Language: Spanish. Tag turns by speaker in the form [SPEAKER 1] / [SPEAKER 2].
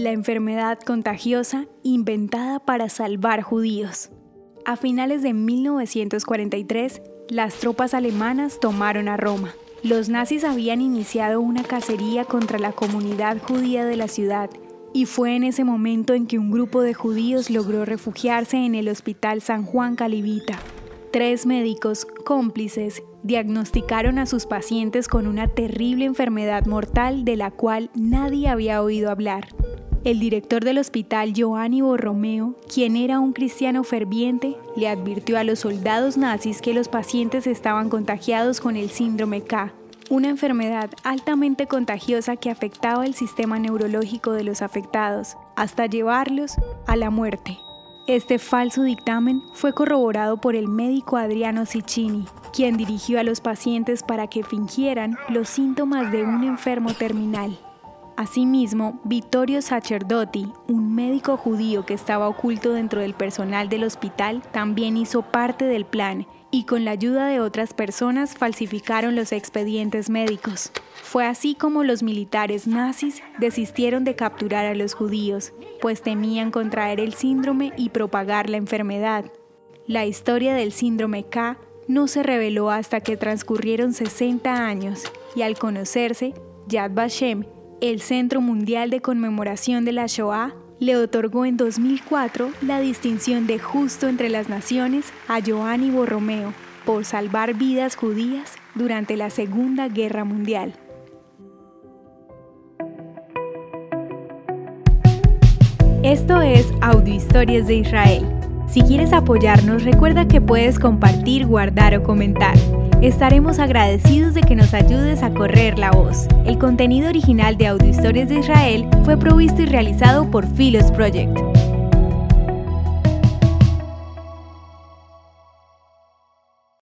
[SPEAKER 1] la enfermedad contagiosa inventada para salvar judíos. A finales de 1943, las tropas alemanas tomaron a Roma. Los nazis habían iniciado una cacería contra la comunidad judía de la ciudad y fue en ese momento en que un grupo de judíos logró refugiarse en el Hospital San Juan Calibita. Tres médicos cómplices diagnosticaron a sus pacientes con una terrible enfermedad mortal de la cual nadie había oído hablar. El director del hospital, Giovanni Borromeo, quien era un cristiano ferviente, le advirtió a los soldados nazis que los pacientes estaban contagiados con el síndrome K, una enfermedad altamente contagiosa que afectaba el sistema neurológico de los afectados, hasta llevarlos a la muerte. Este falso dictamen fue corroborado por el médico Adriano Ciccini, quien dirigió a los pacientes para que fingieran los síntomas de un enfermo terminal. Asimismo, Vittorio Sacerdoti, un médico judío que estaba oculto dentro del personal del hospital, también hizo parte del plan y con la ayuda de otras personas falsificaron los expedientes médicos. Fue así como los militares nazis desistieron de capturar a los judíos, pues temían contraer el síndrome y propagar la enfermedad. La historia del síndrome K no se reveló hasta que transcurrieron 60 años y al conocerse, Yad Vashem el Centro Mundial de Conmemoración de la Shoah le otorgó en 2004 la distinción de Justo entre las Naciones a Giovanni Borromeo por salvar vidas judías durante la Segunda Guerra Mundial. Esto es Audio Historias de Israel. Si quieres apoyarnos, recuerda que puedes compartir, guardar o comentar. Estaremos agradecidos de que nos ayudes a correr la voz. El contenido original de Audio Historias de Israel fue provisto y realizado por Philos Project.